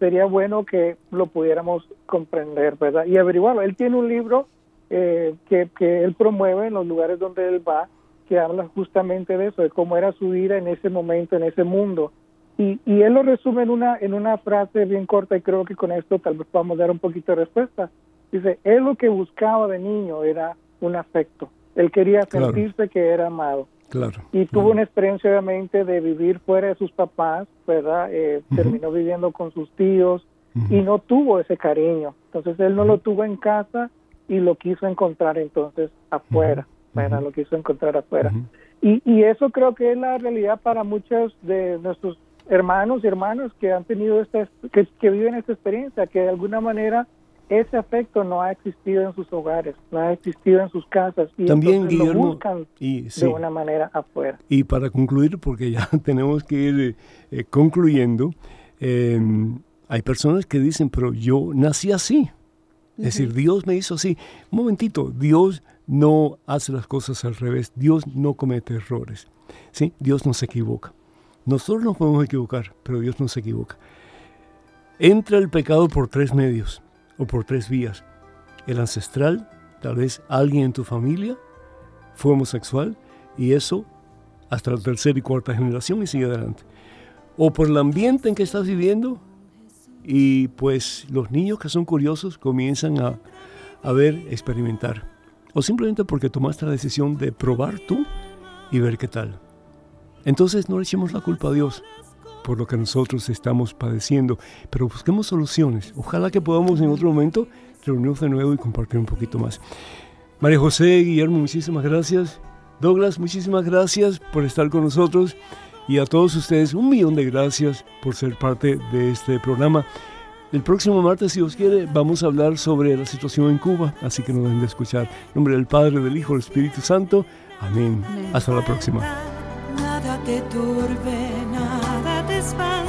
sería bueno que lo pudiéramos comprender, ¿verdad? Y averiguarlo. Él tiene un libro eh, que, que él promueve en los lugares donde él va, que habla justamente de eso, de cómo era su vida en ese momento, en ese mundo. Y, y él lo resume en una, en una frase bien corta y creo que con esto tal vez podamos dar un poquito de respuesta. Dice, él lo que buscaba de niño era un afecto. Él quería sentirse que era amado. Claro. Y tuvo una experiencia obviamente de vivir fuera de sus papás, ¿verdad? Eh, terminó viviendo con sus tíos y no tuvo ese cariño. Entonces él no lo tuvo en casa y lo quiso encontrar entonces afuera, ¿verdad? Lo quiso encontrar afuera. Y, y eso creo que es la realidad para muchos de nuestros hermanos y hermanas que han tenido esta, que, que viven esta experiencia, que de alguna manera ese afecto no ha existido en sus hogares, no ha existido en sus casas y también lo buscan de una manera afuera. Y para concluir, porque ya tenemos que ir eh, concluyendo, em, hay personas que dicen, pero yo nací así. Es decir, Dios me hizo así. Un momentito, Dios no hace las cosas al revés, Dios no comete errores. ¿sí? Dios no se equivoca. Nosotros nos podemos equivocar, pero Dios no se equivoca. Entra el pecado por tres medios o por tres vías. El ancestral, tal vez alguien en tu familia fue homosexual y eso hasta la tercera y cuarta generación y sigue adelante. O por el ambiente en que estás viviendo y pues los niños que son curiosos comienzan a, a ver, experimentar. O simplemente porque tomaste la decisión de probar tú y ver qué tal. Entonces no le echemos la culpa a Dios por lo que nosotros estamos padeciendo, pero busquemos soluciones. Ojalá que podamos en otro momento reunirnos de nuevo y compartir un poquito más. María José, Guillermo, muchísimas gracias. Douglas, muchísimas gracias por estar con nosotros. Y a todos ustedes un millón de gracias por ser parte de este programa. El próximo martes, si Dios quiere, vamos a hablar sobre la situación en Cuba, así que no dejen de escuchar. En nombre del Padre, del Hijo, del Espíritu Santo. Amén. Hasta la próxima. Nada te turbe, nada te espanta.